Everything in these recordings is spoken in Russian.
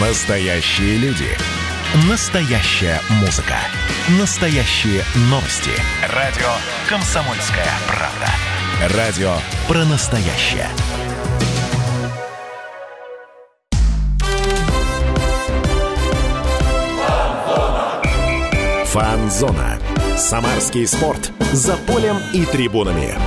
Настоящие люди. Настоящая музыка. Настоящие новости. Радио «Комсомольская правда». Радио про настоящее. Фанзона. Самарский спорт. За полем и трибунами.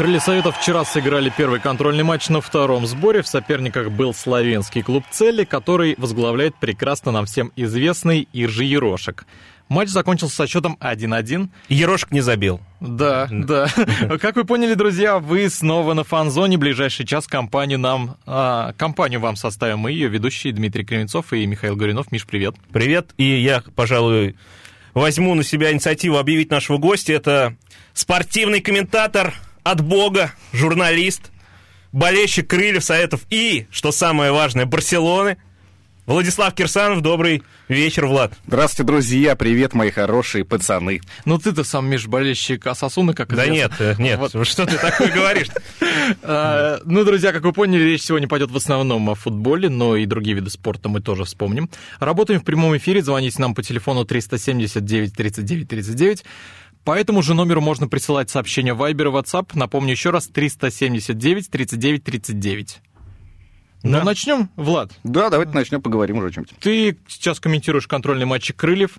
Крылья Советов вчера сыграли первый контрольный матч на втором сборе. В соперниках был славянский клуб «Цели», который возглавляет прекрасно нам всем известный Иржи Ерошек. Матч закончился со счетом 1-1. Ерошек не забил. Да, да. Как вы поняли, друзья, вы снова на фан-зоне. Ближайший час компанию нам, а, компанию вам составим мы, ее ведущие Дмитрий Кривенцов и Михаил Горюнов. Миш, привет. Привет. И я, пожалуй, возьму на себя инициативу объявить нашего гостя. Это спортивный комментатор от Бога, журналист, болельщик Крыльев Советов и, что самое важное, Барселоны – Владислав Кирсанов, добрый вечер, Влад. Здравствуйте, друзья, привет, мои хорошие пацаны. Ну ты-то сам, Миш, болельщик Асасуны, как Да нет, э, нет, вот. что ты такое говоришь? А, ну, друзья, как вы поняли, речь сегодня пойдет в основном о футболе, но и другие виды спорта мы тоже вспомним. Работаем в прямом эфире, звоните нам по телефону 379 39 39. По этому же номеру можно присылать сообщения в Viber и WhatsApp. Напомню еще раз, 379 39 39. Ну, да. начнем, Влад. Да, давайте начнем, поговорим уже о чем-то. Ты сейчас комментируешь контрольные матчи Крыльев.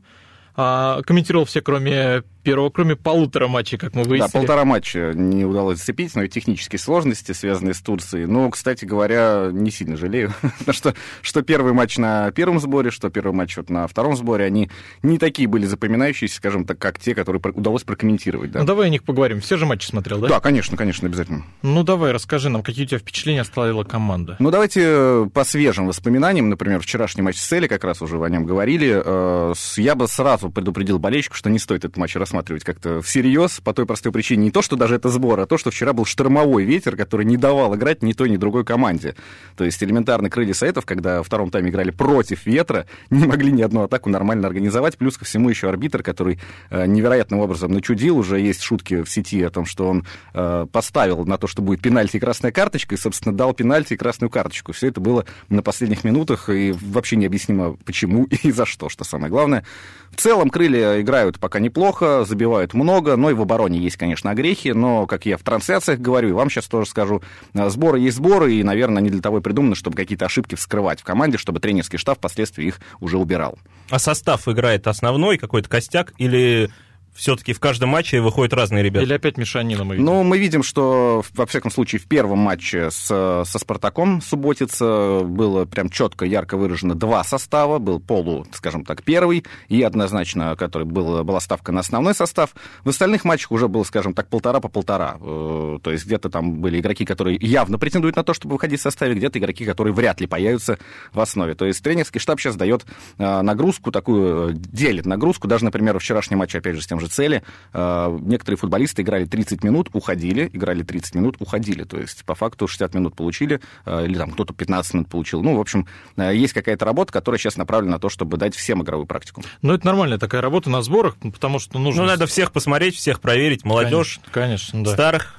А, комментировал все, кроме первого, кроме полутора матчей, как мы выяснили. Да, полтора матча не удалось зацепить, но и технические сложности, связанные с Турцией. Но, кстати говоря, не сильно жалею, потому что что первый матч на первом сборе, что первый матч вот на втором сборе, они не такие были запоминающиеся, скажем так, как те, которые удалось прокомментировать. Да? Ну, давай о них поговорим. Все же матчи смотрел, да? Да, конечно, конечно, обязательно. Ну, давай, расскажи нам, какие у тебя впечатления оставила команда? Ну, давайте э, по свежим воспоминаниям, например, вчерашний матч с Эли, как раз уже о нем говорили, э, я бы сразу предупредил болельщиков, что не стоит этот матч рассматривать как-то всерьез, по той простой причине, не то, что даже это сбор, а то, что вчера был штормовой ветер, который не давал играть ни той, ни другой команде. То есть элементарно крылья Советов, когда в втором тайме играли против ветра, не могли ни одну атаку нормально организовать, плюс ко всему еще арбитр, который э, невероятным образом начудил, уже есть шутки в сети о том, что он э, поставил на то, что будет пенальти и красная карточка, и, собственно, дал пенальти и красную карточку. Все это было на последних минутах, и вообще необъяснимо, почему и за что, что самое главное. В целом, крылья играют пока неплохо, забивают много, но и в обороне есть, конечно, огрехи, но, как я в трансляциях говорю, и вам сейчас тоже скажу, э, сборы есть сборы, и, наверное, они для того и придуманы, чтобы какие-то ошибки вскрывать в команде, чтобы тренерский штаб впоследствии их уже убирал. А состав играет основной, какой-то костяк, или все-таки в каждом матче выходят разные ребята. Или опять мешанина мы видим? Ну, мы видим, что, во всяком случае, в первом матче с, со «Спартаком» субботица было прям четко, ярко выражено два состава. Был полу, скажем так, первый, и однозначно, который был, была ставка на основной состав. В остальных матчах уже было, скажем так, полтора по полтора. Э, то есть где-то там были игроки, которые явно претендуют на то, чтобы выходить в составе, где-то игроки, которые вряд ли появятся в основе. То есть тренерский штаб сейчас дает э, нагрузку такую, делит нагрузку. Даже, например, вчерашний матч, опять же, с тем же цели. А, некоторые футболисты играли 30 минут, уходили, играли 30 минут, уходили. То есть, по факту, 60 минут получили, а, или там кто-то 15 минут получил. Ну, в общем, а, есть какая-то работа, которая сейчас направлена на то, чтобы дать всем игровую практику. Ну, это нормальная такая работа на сборах, потому что нужно... Ну, надо всех посмотреть, всех проверить, молодежь, конечно, конечно да. старых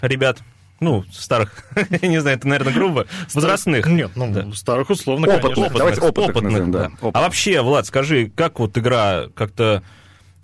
ребят. Ну, старых, я не знаю, это, наверное, грубо. Возрастных. Нет, ну, да. старых условно, опытных, конечно. Давайте опытных, опытных назовем, да. да. А вообще, Влад, скажи, как вот игра как-то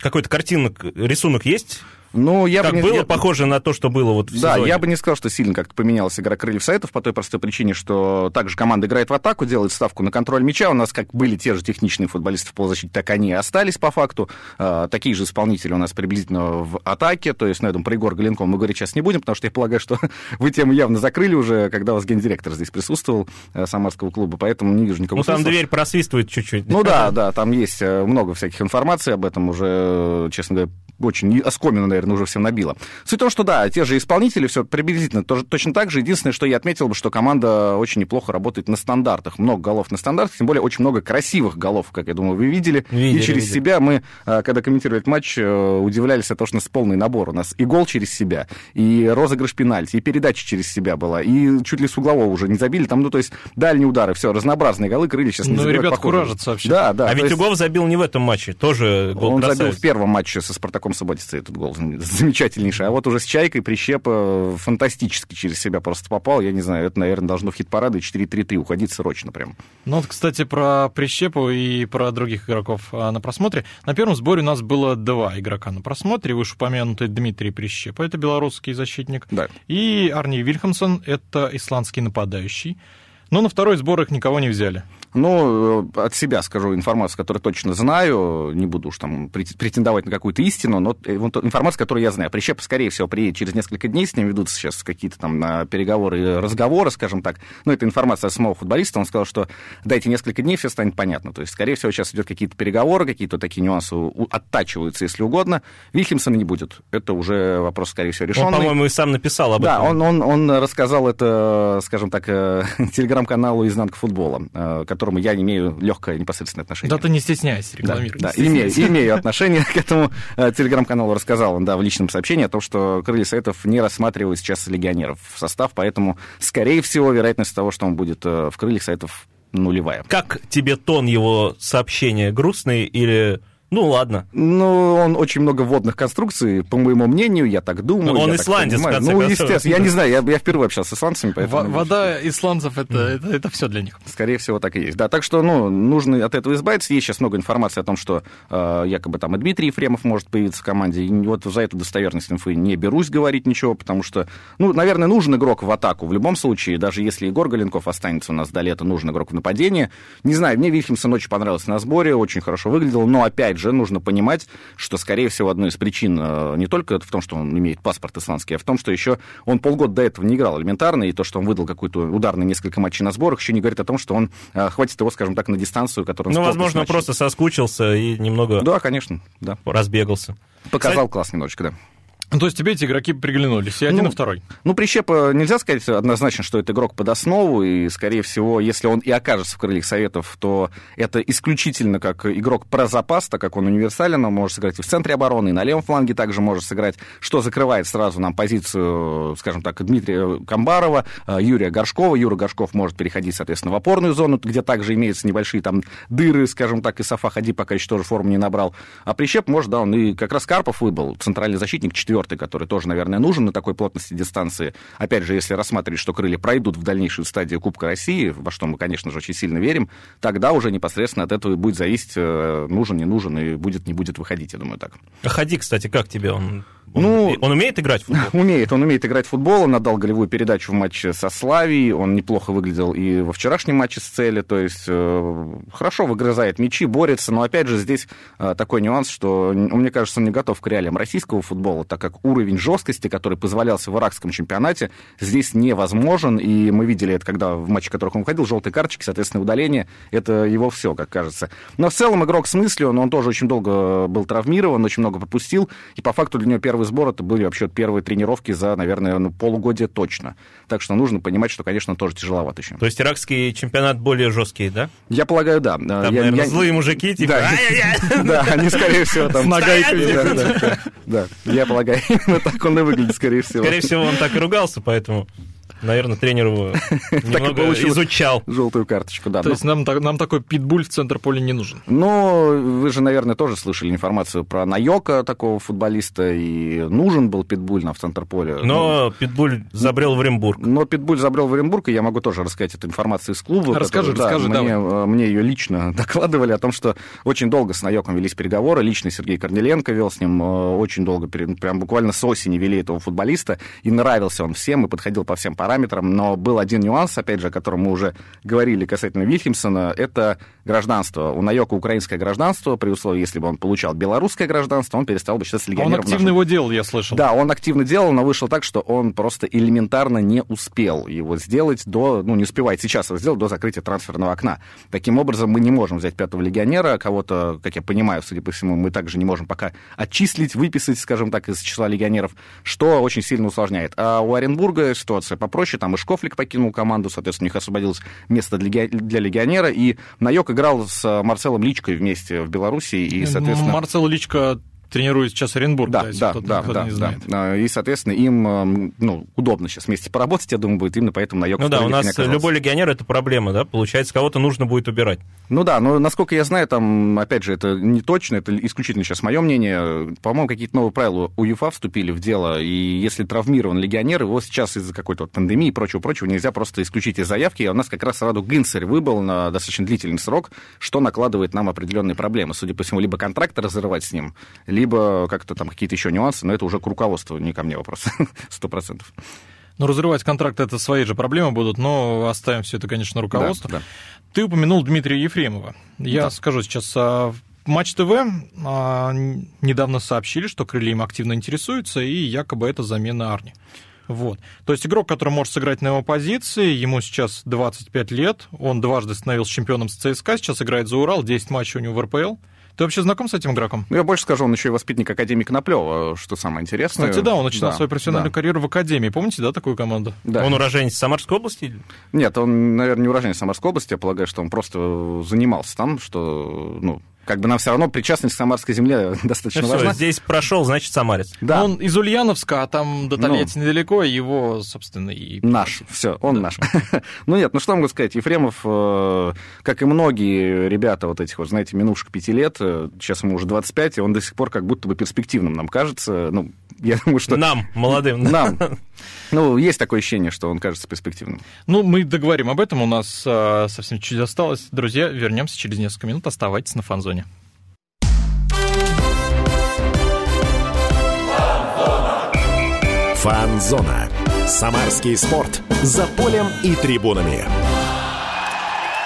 какой-то картинок, рисунок есть ну, я как бы было похоже на то, что было вот в Да, сезоне. я бы не сказал, что сильно как-то поменялась игра крыльев Советов по той простой причине, что также команда играет в атаку, делает ставку на контроль мяча. У нас как были те же техничные футболисты в полузащите, так они и остались по факту. А, такие же исполнители у нас приблизительно в атаке. То есть, ну, я думаю, про Егор Галенком мы говорить сейчас не будем, потому что я полагаю, что вы тему явно закрыли уже, когда у вас гендиректор здесь присутствовал э, Самарского клуба, поэтому не вижу никакого Ну, там смысла. дверь просвистывает чуть-чуть. Ну да, да, там есть э, много всяких информации об этом уже, честно говоря, очень оскомину, наверное, уже всем набило. Суть в том, что да, те же исполнители, все приблизительно тоже, точно так же. Единственное, что я отметил бы, что команда очень неплохо работает на стандартах. Много голов на стандартах, тем более очень много красивых голов, как я думаю, вы видели. видели и через видели. себя мы, а, когда комментировали этот матч, э, удивлялись от того, что у нас полный набор. У нас и гол через себя, и розыгрыш пенальти, и передача через себя была, и чуть ли с углового уже не забили. Там, ну, то есть дальние удары, все, разнообразные голы, крылья сейчас не Ну, ребята похоже. куражатся вообще. Да, да. А ведь есть Угов забил не в этом матче, тоже гол Он красавец. забил в первом матче со Спартаком игроком Саботицы этот гол замечательнейший. А вот уже с Чайкой Прищепа фантастически через себя просто попал. Я не знаю, это, наверное, должно в хит-парады 4-3-3 уходить срочно прям. Ну вот, кстати, про Прищепу и про других игроков а, на просмотре. На первом сборе у нас было два игрока на просмотре. Вышеупомянутый Дмитрий Прищепа, это белорусский защитник. Да. И Арни Вильхамсон, это исландский нападающий. Но на второй сбор их никого не взяли. Ну, э, от себя скажу информацию, которую точно знаю, не буду уж там претендовать на какую-то истину, но э, информация, которую я знаю. Прищеп, скорее всего, приедет через несколько дней, с ним ведутся сейчас какие-то там на переговоры и разговоры, скажем так. Но это информация от самого футболиста, он сказал, что дайте несколько дней, все станет понятно. То есть, скорее всего, сейчас идет какие-то переговоры, какие-то такие нюансы оттачиваются, если угодно. Вильхемсона не будет. Это уже вопрос, скорее всего, решенный. Он, по-моему, и сам написал об да, этом. Да, он, он, он рассказал это, скажем так, э, телеграм-каналу «Изнанка футбола», которому я не имею легкое непосредственное отношение. Да ты не стесняйся, рекламируй. Да, да имею, имею отношение к этому э, телеграм-каналу. Рассказал он, да, в личном сообщении о том, что Крылья Советов не рассматривают сейчас легионеров в состав, поэтому, скорее всего, вероятность того, что он будет э, в Крыльях Советов нулевая. Как тебе тон его сообщения? Грустный или ну, ладно. Ну, он очень много водных конструкций, по моему мнению, я так думаю. Но он исландец, в конце Ну, концов. естественно, я не знаю, я, я впервые общался с исландцами, поэтому... Вода исландцев это, это, это все для них. Скорее всего, так и есть. Да, так что, ну, нужно от этого избавиться. Есть сейчас много информации о том, что э, якобы там и Дмитрий Ефремов может появиться в команде. И вот за эту достоверность инфы не берусь говорить ничего, потому что, ну, наверное, нужен игрок в атаку. В любом случае, даже если Егор Галенков останется у нас до лета, нужен игрок в нападение. Не знаю, мне Вильхемсон очень понравился на сборе, очень хорошо выглядел, но, опять же, нужно понимать, что, скорее всего, одной из причин э, не только в том, что он имеет паспорт исландский, а в том, что еще он полгода до этого не играл элементарно, и то, что он выдал какой-то удар на несколько матчей на сборах, еще не говорит о том, что он э, хватит его, скажем так, на дистанцию, которую он Ну, возможно, матчей. просто соскучился и немного Да, конечно, да. разбегался. Показал класс немножечко, да. Ну, то есть тебе эти игроки приглянулись, и один, Ну, и второй. Ну, Прищепа нельзя сказать однозначно, что это игрок под основу, и, скорее всего, если он и окажется в крыльях Советов, то это исключительно как игрок про запас, так как он универсален, он может сыграть и в центре обороны, и на левом фланге также может сыграть, что закрывает сразу нам позицию, скажем так, Дмитрия Камбарова, э, Юрия Горшкова. Юра Горшков может переходить, соответственно, в опорную зону, где также имеются небольшие там дыры, скажем так, и Сафа Хади пока еще тоже форму не набрал. А Прищеп может, да, он и как раз Карпов выбыл, центральный защитник, четвертый, который тоже, наверное, нужен на такой плотности дистанции. Опять же, если рассматривать, что крылья пройдут в дальнейшую стадию Кубка России, во что мы, конечно же, очень сильно верим, тогда уже непосредственно от этого будет зависеть, э, нужен, не нужен, и будет, не будет выходить, я думаю, так. А Хади, кстати, как тебе? Он, он, Ну, он умеет играть в футбол? Умеет, он умеет играть в футбол, он отдал голевую передачу в матче со Славией, он неплохо выглядел и во вчерашнем матче с Цели, то есть э, хорошо выгрызает мячи, борется, но опять же здесь э, такой нюанс, что, мне кажется, он не готов к реалиям российского футбола, так как уровень жесткости, который позволялся в иракском чемпионате, здесь невозможен, и мы видели это, когда в матче, в которых он выходил, желтые карточки, соответственно, удаление, это его все, как кажется. Но в целом игрок с мыслью, он, он тоже очень долго был травмирован, очень много пропустил, и по факту для него первый сбор это были вообще первые тренировки за, наверное, ну, полугодие точно. Так что нужно понимать, что, конечно, тоже тяжеловато еще. То есть иракский чемпионат более жесткий, да? Я полагаю, да. Там, я, наверное, я- злые мужики, типа... Да. Они, скорее всего, там... С да. Я полагаю, именно так он и выглядит, скорее всего. Скорее всего, он так и ругался, поэтому, наверное, тренер его немного изучал. Желтую карточку, да. То Ну, есть нам, так- нам такой питбуль в центр поля не нужен. Но вы же, наверное, тоже слышали информацию про Найока, такого футболиста, и нужен был Питбуль на в центр поля. Но Питбуль забрел в Оренбург. Но Питбуль забрел в Оренбург, и я могу тоже рассказать эту информацию из клуба. Расскажи, которую, расскажи, мне, давай. э, мне ее лично докладывали о том, что очень долго с Найоком велись переговоры. Лично Сергей Корнеленко вел с ним э, очень долго, прям буквально с осени вели этого футболиста. И нравился он всем, и подходил по всем параметрам. Но был один нюанс, опять же, о котором мы уже говорили касательно Вильхемсона. Это гражданство. У Найока украинское гражданство, при условии, если бы он получал белорусское гражданство, он перестал бы считаться А он легионером. в активно нашем его делал, я слышал. да, он активно делал, но вышло так, что он просто элементарно не успел его сделать до, ну, не успевает сейчас его сделать до закрытия трансферного окна. Таким образом, мы не можем взять пятого легионера, кого-то, как я понимаю, судя по всему, мы также не можем пока отчислить, выписать, скажем так, из числа легионеров, что очень сильно усложняет. А у Оренбурга ситуация попроще, там и Шкофлик покинул команду, соответственно, у них освободилось место для, для легионера, и Найок играл с Марселом Личкой вместе в Беларуси, и, соответственно... Марцел Личко тренирует сейчас Оренбург, Да, если да, кто-то, да, кто-то да, не да. знает. А, И, соответственно, им ну, удобно сейчас вместе поработать, я думаю, будет именно поэтому на Ну да, у нас любой легионер это проблема, да? Получается, кого-то нужно будет убирать. Ну да, но насколько я знаю, там, опять же, это не точно, это исключительно сейчас мое мнение. По-моему, какие-то новые правила у УЕФА вступили в дело, и если травмирован легионер, его сейчас из-за какой-то вот пандемии и прочего-прочего нельзя просто исключить из заявки. А у нас как раз Раду Гинцерь выбыл на достаточно длительный срок, что накладывает нам определенные проблемы. Судя по всему, либо контракт разрывать с ним, либо как-то там какие-то еще нюансы, но это уже к руководству, не ко мне вопрос, сто процентов. Ну, разрывать контракт это свои же проблемы будут, но оставим все это, конечно, руководству. Да, да. Ты упомянул Дмитрия Ефремова. Я Да. скажу сейчас, а, Матч ТВ а, недавно сообщили, что крылья им активно интересуются, и якобы это замена Арни. Вот. То есть игрок, который может сыграть на его позиции, ему сейчас 25 лет, он дважды становился чемпионом с ЦСКА, сейчас играет за Урал, 10 матчей у него в РПЛ. Ты вообще знаком с этим игроком? Ну, я больше скажу, он еще и воспитанник Академии Коноплева, что самое интересное. Кстати, да, он начинал Да, свою профессиональную да, карьеру в Академии. Помните, да, такую команду? да. Он уроженец Самарской области? Нет, он, наверное, не уроженец Самарской области, я полагаю, что он просто занимался там, что, ну, как бы нам все равно причастность к Самарской земле достаточно Ну, важна. здесь прошел, значит, самарец. Да, Он из Ульяновска, а там до Ну. Тольятти недалеко, его, собственно, и... Наш, все, он наш. ну нет, ну что могу сказать, Ефремов, э, как и многие ребята вот этих вот, знаете, минувших пяти лет, э, сейчас ему уже 25, и он до сих пор как будто бы перспективным нам кажется. Ну, я думаю, что... Нам, молодым. Нам. Ну, есть такое ощущение, что он кажется перспективным. Ну, мы договорим об этом, у нас а, совсем чуть осталось. Друзья, вернемся через несколько минут, оставайтесь на фанзоне. Фанзона. Самарский спорт. За полем и трибунами.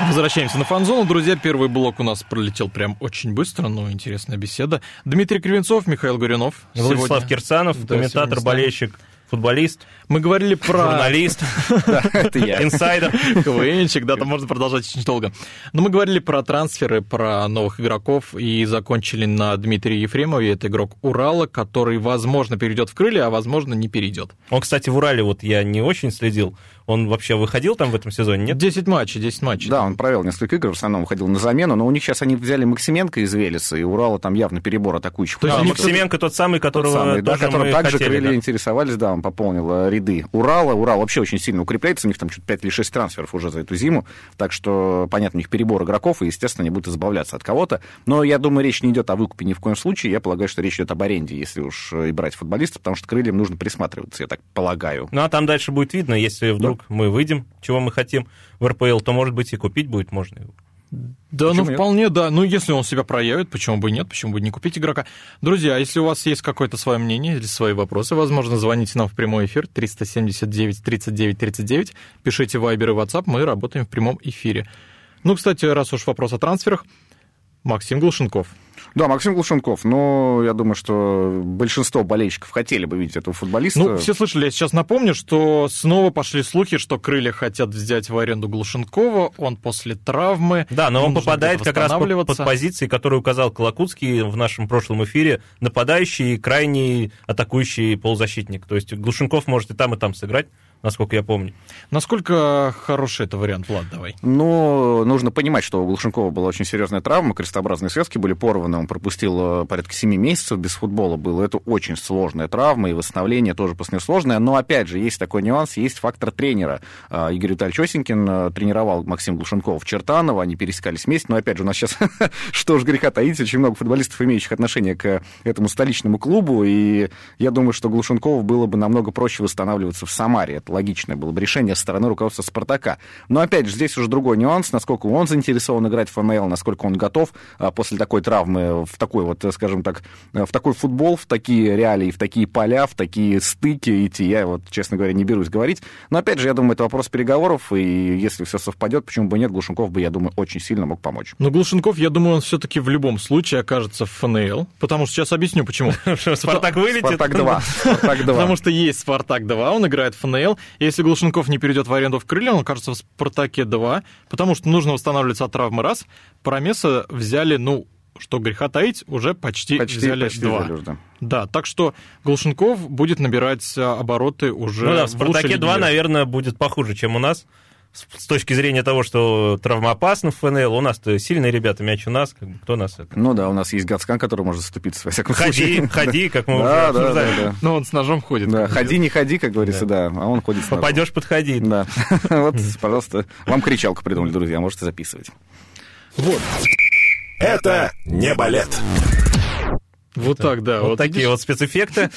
Возвращаемся на фан-зону. Друзья, первый блок у нас пролетел прям очень быстро, но интересная беседа. Дмитрий Кривенцов, Михаил Горюнов. Владислав Сегодня- Кирсанов, Да, комментатор, болельщик, футболист, Мы говорили про... журналист, Это я. инсайдер. КВНчик, да, там можно продолжать очень долго. Но мы говорили про трансферы, про новых игроков и закончили на Дмитрии Ефремове. Это игрок Урала, который, возможно, перейдет в крылья, а возможно, не перейдет. Он, кстати, в Урале вот я не очень следил. Он вообще выходил там в этом сезоне, нет? 10 матчей, 10 матчей. Да, он провел несколько игр, в основном выходил на замену, но у них сейчас они взяли Максименко из Велеса, и Урала там явно перебор атакующих. То есть А. Максименко тот самый, Тот которого самый, да, которым мы также хотели, крылья да. интересовались, да, он пополнил э, ряды Урала. Урал вообще очень сильно укрепляется, у них там чуть 5 или 6 трансферов уже за эту зиму, так что, понятно, у них перебор игроков, и, естественно, они будут избавляться от кого-то. Но я думаю, речь не идет о выкупе ни в коем случае, я полагаю, что речь идет об аренде, если уж э, и брать футболистов, потому что крыльям нужно присматриваться, я так полагаю. Ну, а там дальше будет видно, если вдруг мы выйдем, чего мы хотим в РПЛ, то, может быть, и купить будет можно. его. Да, ну Почему нет? вполне, да. Ну, если он себя проявит, почему бы и нет, почему бы не купить игрока. Друзья, если у вас есть какое-то свое мнение или свои вопросы, возможно, звоните нам в прямой эфир 379 39 39, пишите Viber и WhatsApp, мы работаем в прямом эфире. Ну, кстати, раз уж вопрос о трансферах, Максим Глушенков. Да, Максим Глушенков, но я думаю, что большинство болельщиков хотели бы видеть этого футболиста. Ну, все слышали, я сейчас напомню, что снова пошли слухи, что крылья хотят взять в аренду Глушенкова, он после травмы. Да, но он попадает как раз под, под позиции, которые указал Колокутский в нашем прошлом эфире, нападающий и крайний атакующий полузащитник. То есть Глушенков может и там, и там сыграть, насколько я помню. Насколько хороший это вариант, Влад, давай. Но нужно понимать, что у Глушенкова была очень серьезная травма, крестообразные связки были порваны, он пропустил э, порядка 7 месяцев без футбола было. Это очень сложная травма, и восстановление тоже после нее сложное. Но, опять же, есть такой нюанс, есть фактор тренера. А, Игорь Витальевич Осенькин э, тренировал Максима Глушенкова в Чертаново, они пересекались вместе, но, опять же, у нас сейчас, что уж греха таить, очень много футболистов, имеющих отношение к этому столичному клубу, и я думаю, что Глушенкову было бы намного проще восстанавливаться в Самаре. Это логичное было бы решение со стороны руководства «Спартака». Но, опять же, здесь уже другой нюанс, насколько он заинтересован играть в ФНЛ, насколько он готов а, после такой травмы в такой вот, э, скажем так, э, в такой футбол, в такие реалии, в такие поля, в такие стыки идти. Я вот, честно говоря, не берусь говорить. Но, опять же, я думаю, это вопрос переговоров, и если все совпадет, почему бы нет, Глушенков бы, я думаю, очень сильно мог помочь. Но Глушенков, я думаю, он все-таки в любом случае окажется в ФНЛ, потому что сейчас объясню почему. Спартак вылетит. «Спартак-2». «Спартак-2». Потому что есть Спартак-2, он играет в ФНЛ. Если Глушенков не перейдет в аренду в крылья, он окажется в Спартаке-2, потому что нужно восстанавливаться от травмы раз. Промеса взяли, ну, что греха таить, уже почти, Почти, взяли почти два. взяли да. Да, так что Глушенков будет набирать а, обороты уже Ну да, в Спартаке лиге 2, мира. наверное, будет похуже, чем у нас. С точки зрения того, что травмоопасно в ФНЛ, у нас-то сильные ребята, мяч у нас, как бы, кто нас это... Ну да, у нас есть Гацкан, который может заступиться, во всяком Ходи, случае. ходи, как мы уже Да, да, да, обсуждали. да. Ну, он с ножом ходит. Да, ходи, не ходи, как говорится, да, а он ходит с ножом. Попадешь, подходи. Да. Вот, пожалуйста, вам кричалку придумали, друзья, можете записывать. Вот. Это не балет. Вот так, да. Вот, такие вот спецэффекты.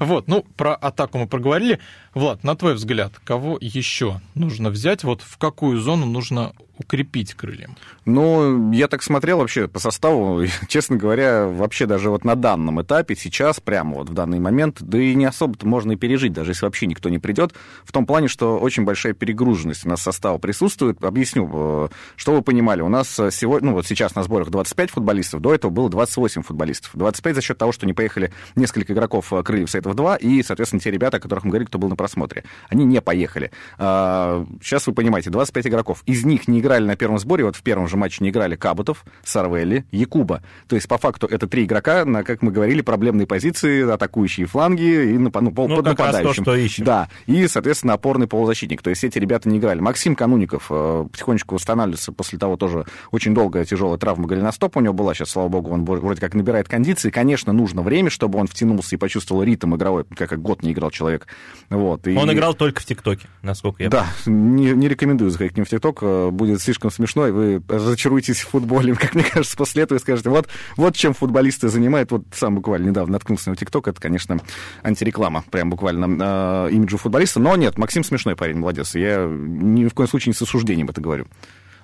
Вот, ну, про атаку мы проговорили. Влад, на твой взгляд, кого еще нужно взять? Вот в какую зону нужно укрепить крыльям? Ну, я так смотрел вообще по составу, честно говоря, вообще даже вот на данном этапе, сейчас, прямо вот в данный момент, да и не особо-то можно и пережить, даже если вообще никто не придет, в том плане, что очень большая перегруженность у нас состава присутствует. Объясню, э, что вы понимали, у нас сегодня, ну вот сейчас на сборах 25 футболистов, до этого было 28 футболистов. 25 за счет того, что не поехали несколько игроков э, крыльев Сайтов 2, и, соответственно, те ребята, о которых мы говорили, кто был на просмотре, они не поехали. А, Сейчас вы понимаете, 25 игроков, из них не играли на первом сборе, вот в первом же матче не играли Кабутов, Сарвелли, Якуба. То есть, по факту, это три игрока на, как мы говорили, проблемные позиции, атакующие фланги и ну, пол- Ну, под как раз то, нападающим. что ищем. Да, и, соответственно, опорный полузащитник. То есть эти ребята не играли. Максим Кануников э, потихонечку восстанавливается после того тоже очень долгая тяжелая травма голеностопа у него была. Сейчас, слава богу, он вроде как набирает кондиции. Конечно, нужно время, чтобы он втянулся и почувствовал ритм игровой, как как год не играл человек. Вот. И- Он играл только в ТикТоке, насколько я да, не, не рекомендую заходить к ним в ТикТок, э, будет слишком смешно, и вы разочаруетесь в футболе, как мне кажется, после этого и скажете, вот, вот чем футболисты занимают, вот сам буквально недавно наткнулся на ТикТок, это, конечно, антиреклама, прям буквально э, имиджу футболиста, но нет, Максим смешной парень, молодец, я ни в коем случае не с осуждением это говорю.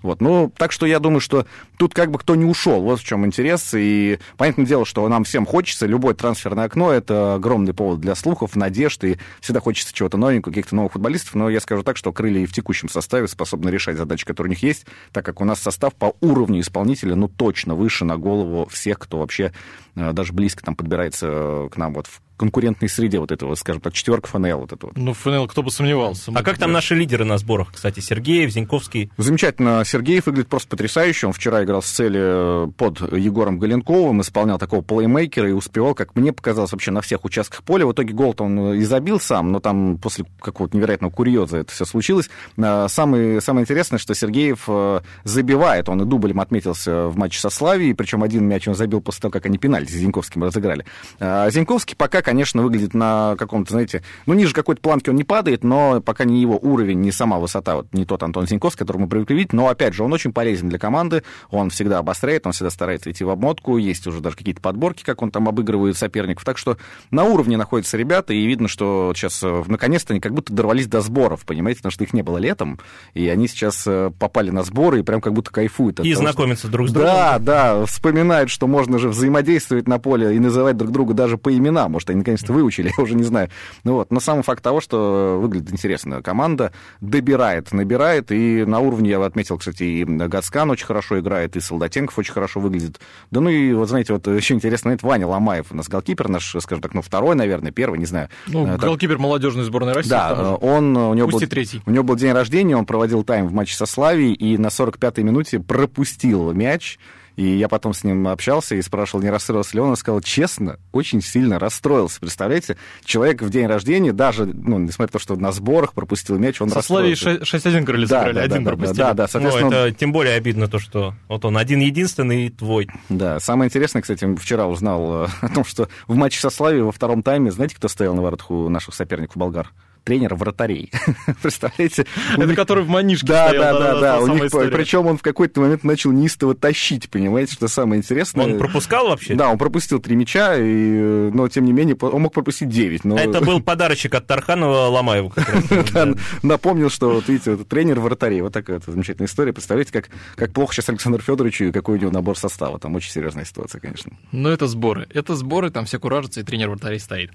Вот, ну, так что я думаю, что тут как бы кто не ушел, вот в чем интерес. И понятное дело, что нам всем хочется, любое трансферное окно — это огромный повод для слухов, надежд, и всегда хочется чего-то новенького, каких-то новых футболистов. Но я скажу так, что крылья и в текущем составе способны решать задачи, которые у них есть, так как у нас состав по уровню исполнителя, ну, точно выше на голову всех, кто вообще э, даже близко там подбирается э, к нам вот в конкурентной среде вот этого, скажем так, четверка ФНЛ вот этого. Ну, ФНЛ, кто бы сомневался. А как там наши лидеры на сборах, кстати? Сергеев, Зиньковский. Замечательно. Сергеев выглядит просто потрясающе. Он вчера играл с цели э, под Егором Галенковым, исполнял такого плеймейкера и успевал, как мне показалось, вообще на всех участках поля. В итоге гол он и забил сам, но там после какого-то невероятного курьеза это все случилось. А, Самое, самое интересное, что Сергеев э, забивает. Он и дублем отметился в матче со Славией, причем один мяч он забил после того, как они пенальти с Зиньковским разыграли. А Зиньковский пока, конечно, выглядит на каком-то, знаете, ну, ниже какой-то планки он не падает, но пока не его уровень, не сама высота, вот не тот Антон Зиньковский, которого мы привыкли видеть, но, опять же, он очень полезен для команды, он всегда обостряет, он всегда старается идти в обмотку, есть уже даже какие-то подборки, как он там обыгрывает соперников, так что на уровне находятся ребята, и видно, что сейчас, э, наконец-то, они как будто дорвались до сборов, понимаете, потому что их не было летом, и они сейчас э, попали на сборы и прям как будто кайфуют. от И того, что- знакомятся друг с другом. Да, да, вспоминают, что можно же взаимодействовать на поле и называть друг друга даже по именам. Может, они наконец-то выучили, я уже не знаю. Ну вот, но сам факт того, что выглядит интересно. Команда добирает, набирает, и на уровне, я отметил, кстати, и Гацкан очень хорошо играет, и Солдатенков очень хорошо выглядит. Да ну и вот, знаете, вот еще интересно, это Ваня Ломаев, у нас голкипер наш, скажем так, ну второй, наверное, первый, не знаю. Ну, Э, так- голкипер молодежной сборной России. да, э, он, у него, Пусть был, третий. у него был день рождения, он проводил тайм в матче со Славией, и на 45-й минуте пропустил мяч. И я потом с ним общался и спрашивал, не расстроился ли он. Он сказал, честно, очень сильно расстроился. Представляете, человек в день рождения, даже, ну, несмотря на то, что на сборах пропустил мяч, он Со расстроился. 6-1 крылья Да, сыграли, да, один да, пропустили. Да, да, Ну, соответственно, это тем более обидно то, что вот он один-единственный и твой. Да, самое интересное, кстати, вчера узнал э, о том, что в матче со Славией во втором тайме, знаете, кто стоял на воротах у наших соперников болгар? Тренер вратарей. Представляете? У Это них- который в манишке Да, стоял. да, да, да. та У них, причем он в какой-то момент начал неистово тащить, понимаете, что самое интересное. Он пропускал вообще? Да, он пропустил три мяча, и, э, но тем не менее он мог пропустить девять. Но... Это был подарочек от Тарханова Ломаеву. Да, напомнил, что, вот видите, вот тренер вратарей. Вот такая вот замечательная история. Представляете, как, как плохо сейчас Александру Федоровичу и какой у него набор состава. Там очень серьезная ситуация, конечно. Ну, это сборы. Это сборы, там все куражатся, и тренер вратарей стоит.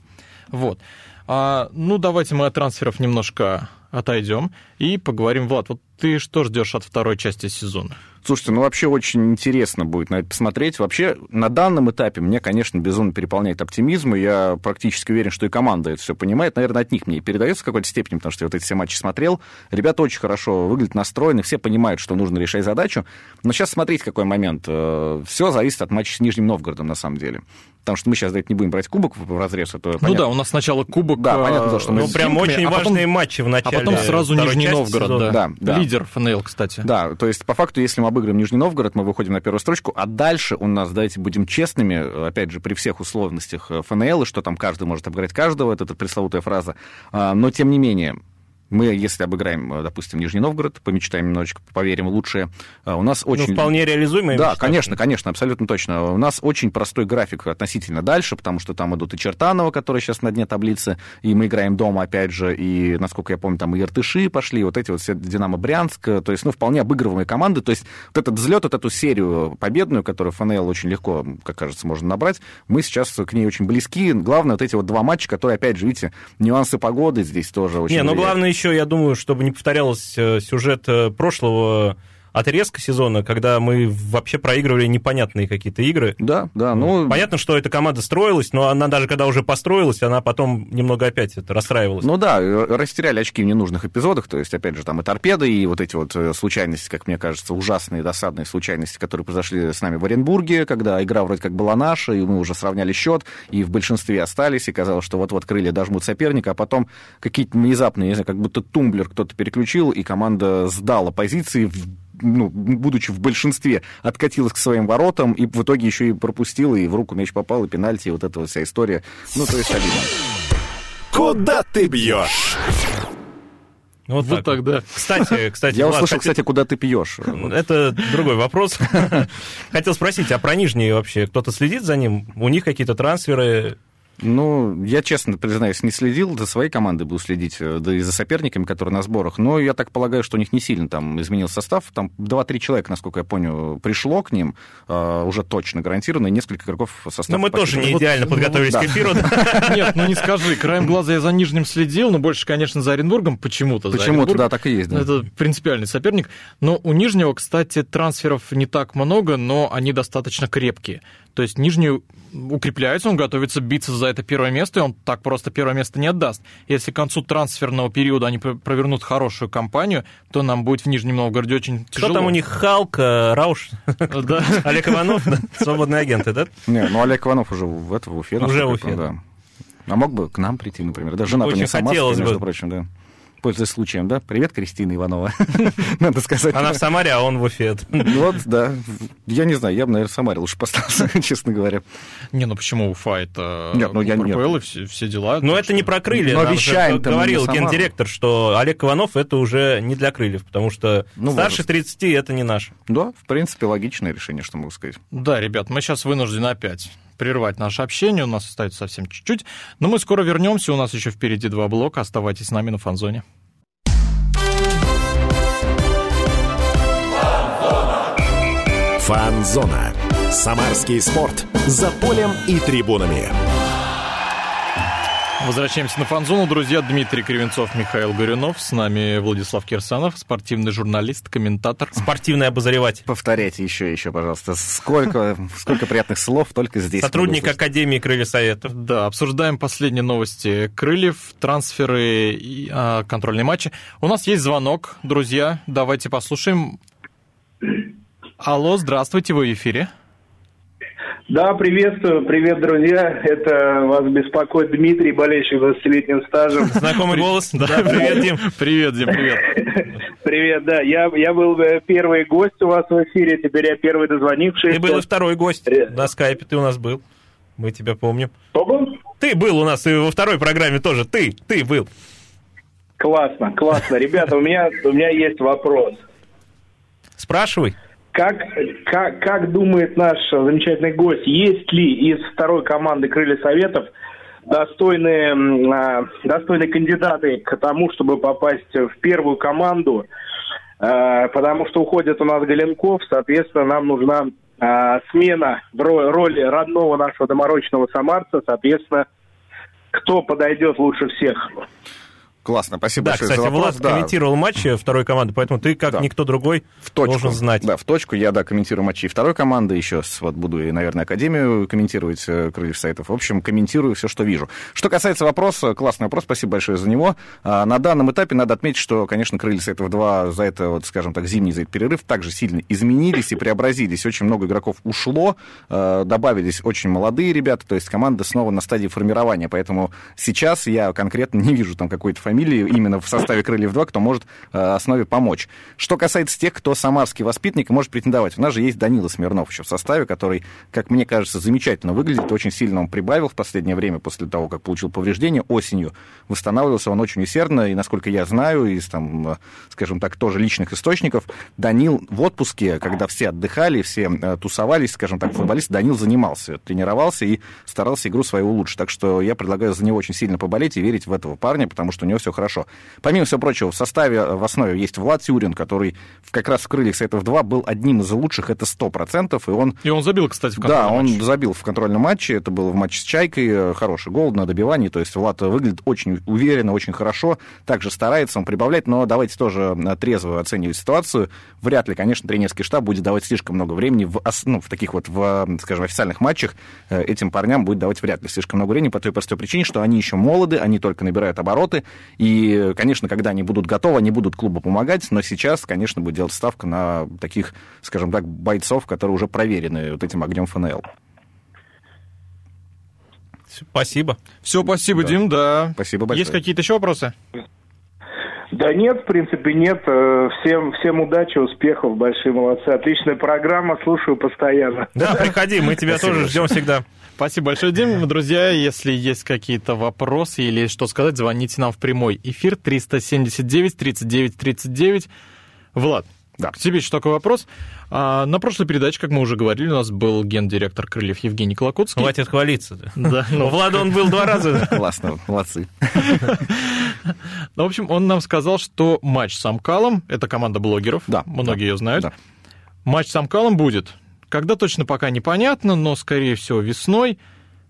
Вот. А, ну, давайте мы от трансферов немножко отойдем и поговорим. Влад, вот ты что ждешь от второй части сезона? Слушайте, ну вообще очень интересно будет на это посмотреть. Вообще на данном этапе мне, конечно, безумно переполняет оптимизм, и я практически уверен, что и команда это все понимает. Наверное, от них мне и передается в какой-то степени, потому что я вот эти все матчи смотрел. Ребята очень хорошо выглядят, настроены, все понимают, что нужно решать задачу. Но сейчас смотрите, какой момент. Э, все зависит от матча с Нижним Новгородом, на самом деле. Потому что мы сейчас это не будем брать кубок в разрез. Это ну понятно. да, у нас сначала кубок. Да, понятно, что мы... Ну, прям очень а важные потом, матчи в начале. А потом сразу Нижний Новгород, да. Да, да. Лидер ФНЛ, кстати. Да, то есть, по факту, если мы обыграем Нижний Новгород, мы выходим на первую строчку, а дальше у нас, давайте будем честными, опять же, при всех условностях ФНЛ, и что там каждый может обыграть каждого, это пресловутая фраза, а, но тем не менее, мы, если обыграем, э, допустим, Нижний Новгород, помечтаем немножечко, поверим лучше, э, у нас очень... Ну, вполне реализуемый. Да, мечта. конечно, конечно, абсолютно точно. У нас очень простой график относительно дальше, потому что там идут и Чертанова, который сейчас на дне таблицы, и мы играем дома, опять же, и, насколько я помню, там и Иртыши пошли, вот эти вот все Динамо Брянск, то есть, ну, вполне обыгрываемые команды, то есть вот этот взлет, вот эту серию победную, которую ФНЛ очень легко, как кажется, можно набрать, мы сейчас к ней очень близки. Главное, вот эти вот два матча, которые, опять же, видите, нюансы погоды здесь тоже очень... Не, но главное еще, я думаю, чтобы не повторялся сюжет э, прошлого отрезка сезона, когда мы вообще проигрывали непонятные какие-то игры. Да, да. Ну... Понятно, что эта команда строилась, но она даже когда уже построилась, она потом немного опять это расстраивалась. Ну да, растеряли очки в ненужных эпизодах, то есть, опять же, там и торпеды, и вот эти вот э, случайности, как мне кажется, ужасные, досадные случайности, которые произошли с нами в Оренбурге, когда игра вроде как была наша, и мы уже сравняли счет, и в большинстве остались, и казалось, что вот-вот крылья дожмут соперника, а потом какие-то внезапные, не знаю, как будто тумблер кто-то переключил, и команда сдала позиции ну, будучи в большинстве, откатилась к своим воротам и в итоге еще и пропустила, и в руку мяч попал, и пенальти, и вот эта вот вся история. Ну, то есть обидно. Куда ты бьешь? Вот, вот так, да. Кстати, кстати, я услышал, хотел... кстати, куда ты пьешь. Это другой вопрос. Хотел спросить, а про Нижний вообще кто-то следит за ним? У них какие-то трансферы? Ну, я честно признаюсь, не следил, за своей командой был следить, э, да и за соперниками, которые на сборах, но я так полагаю, что у них не сильно там изменил состав, там 2-3 человека, насколько я понял, пришло к ним, э, уже точно гарантированно, и несколько игроков состав. Но мы тоже не идеально вот, подготовились ну, к эфиру. Нет, ну не скажи, краем глаза я за Нижним следил, но больше, конечно, за Оренбургом почему-то. Почему-то, да, так и есть. Это принципиальный соперник. Но у Нижнего, кстати, трансферов не так много, но они достаточно крепкие. То есть Нижний укрепляется, он готовится биться за это первое место, и он так просто первое место не отдаст. Если к концу трансферного периода они провернут хорошую кампанию, то нам будет в Нижнем Новгороде очень тяжело. Что там у них Халк, э, Рауш, Олег Иванов, свободные агенты, да? Не, ну Олег Иванов уже в это в Уфе. Уже в Уфе, да. А мог бы к нам прийти, например. Да, жена-то не сама, между прочим, да пользуясь случаем, да? Привет, Кристина Иванова, надо сказать. Она в Самаре, а он в Уфе. Вот, да. Я не знаю, я бы, наверное, в Самаре лучше поставился, честно говоря. Не, ну почему Уфа? Это нет, ну, я, нет. все, все дела. Но это не про крылья. Но обещаем говорил гендиректор, что Олег Иванов это уже не для крыльев, потому что ну, старше 30 это не наш. Да, в принципе, логичное решение, что могу сказать. Да, ребят, мы сейчас вынуждены опять прервать наше общение. У нас остается совсем чуть-чуть. Но мы скоро вернемся. У нас еще впереди два блока. Оставайтесь с нами на фанзоне. Фанзона. Самарский спорт. За полем и трибунами. Возвращаемся на фанзону, друзья. Дмитрий Кривенцов, Михаил Горюнов. С нами Владислав Кирсанов, спортивный журналист, комментатор. Спортивный обозреватель. Повторяйте еще, еще, пожалуйста. Сколько, сколько приятных слов только здесь. Сотрудник Академии Крыльев Советов. Да, обсуждаем последние новости Крыльев, трансферы и а, контрольные матчи. У нас есть звонок, друзья. Давайте послушаем. Алло, здравствуйте, вы в эфире. Да, приветствую, привет, друзья. Это вас беспокоит Дмитрий, болельщик 20-летним стажем. Знакомый голос? Да, привет, Дим. Привет, Дим, привет. Привет, да. Я, я был э, первый гость у вас в эфире, теперь я первый дозвонивший. Ты был и второй гость. На скайпе ты у нас был. Мы тебя помним. Кто был? Ты был у нас и во второй программе тоже. Ты, ты был. Классно, классно. Ребята, у меня, у меня есть вопрос. Спрашивай. Как, как, как думает наш замечательный гость, есть ли из второй команды Крылья Советов достойные, а, достойные кандидаты к тому, чтобы попасть в первую команду? А, потому что уходит у нас Галенков, соответственно, нам нужна а, смена в роли родного нашего доморочного самарца, соответственно, кто подойдет лучше всех? Классно, спасибо Да, большое кстати, за вопрос. Влад Да. комментировал матч э, второй команды, поэтому ты, как Да. никто другой, в точку. должен знать. Да, в точку. Я, да, комментирую матчи второй команды. Еще вот буду и, наверное, Академию комментировать э, Крыльев Сайтов. В общем, комментирую все, что вижу. Что касается вопроса, классный вопрос, спасибо большое за него. А, На данном этапе надо отметить, что, конечно, Крыльев Сайтов 2 за это, вот, скажем так, зимний за этот перерыв также сильно изменились и преобразились. Очень много игроков ушло, э, добавились очень молодые ребята, то есть команда снова на стадии формирования. Поэтому сейчас я конкретно не вижу там какой-то фамилии именно в составе Крыльев 2, кто может э, основе помочь. Что касается тех, кто самарский воспитанник и может претендовать. У нас же есть Данила Смирнов еще в составе, который, как мне кажется, замечательно выглядит. Очень сильно он прибавил в последнее время после того, как получил повреждение осенью. Восстанавливался он очень усердно, и, насколько я знаю, из, там, э, скажем так, тоже личных источников, Данил в отпуске, когда все отдыхали, все э, тусовались, скажем так, футболист, Данил занимался, тренировался и старался игру свою улучшить. Так что я предлагаю за него очень сильно поболеть и верить в этого парня, потому что у него все хорошо. Помимо всего прочего, в составе, э, в основе есть Влад Тюрин, который как раз в «Крыльях Сайтов 2» был одним из лучших, это 100%, и он И он забил, кстати, в да, контрольном он матче. забил в контрольном матче. Это было в матче с Чайкой. э, Хороший гол на добивании. То есть Влад выглядит очень уверенно, очень хорошо. Также старается он прибавлять. Но давайте тоже э, трезво оценивать ситуацию. Вряд ли, конечно, тренерский штаб будет давать слишком много времени в, ну, в таких вот, в, скажем, официальных матчах. Этим парням будет давать вряд ли слишком много времени по той простой причине, что они еще молоды, они только набирают обороты. И, конечно, когда они будут готовы, они будут клубу помогать. Но сейчас, конечно, будет делать ставка на таких, скажем так, бойцов, которые уже проверены вот этим огнем ФНЛ. Спасибо. Все, спасибо, Дим, да. Спасибо большое. Есть какие-то еще вопросы? Да нет, в принципе, нет. Э, Всем, всем удачи, успехов, большие молодцы. Отличная программа, слушаю постоянно. Да, приходи, мы тебя Спасибо тоже ждем всегда. Спасибо большое, Дим. Друзья, если есть какие-то вопросы или что сказать, звоните нам в прямой эфир 379 39 39. Влад, Да. к тебе еще такой вопрос. А, на прошлой передаче, как мы уже говорили, у нас был гендиректор Крыльев Евгений Колокотский. Хватит хвалиться. Да, У ну, Влада он был два раза. Классно, молодцы. ну, в общем, он нам сказал, что матч с Амкалом, это команда блогеров, Да, многие да, ее знают, да. матч с Амкалом будет. Когда точно пока непонятно, но, скорее всего, весной.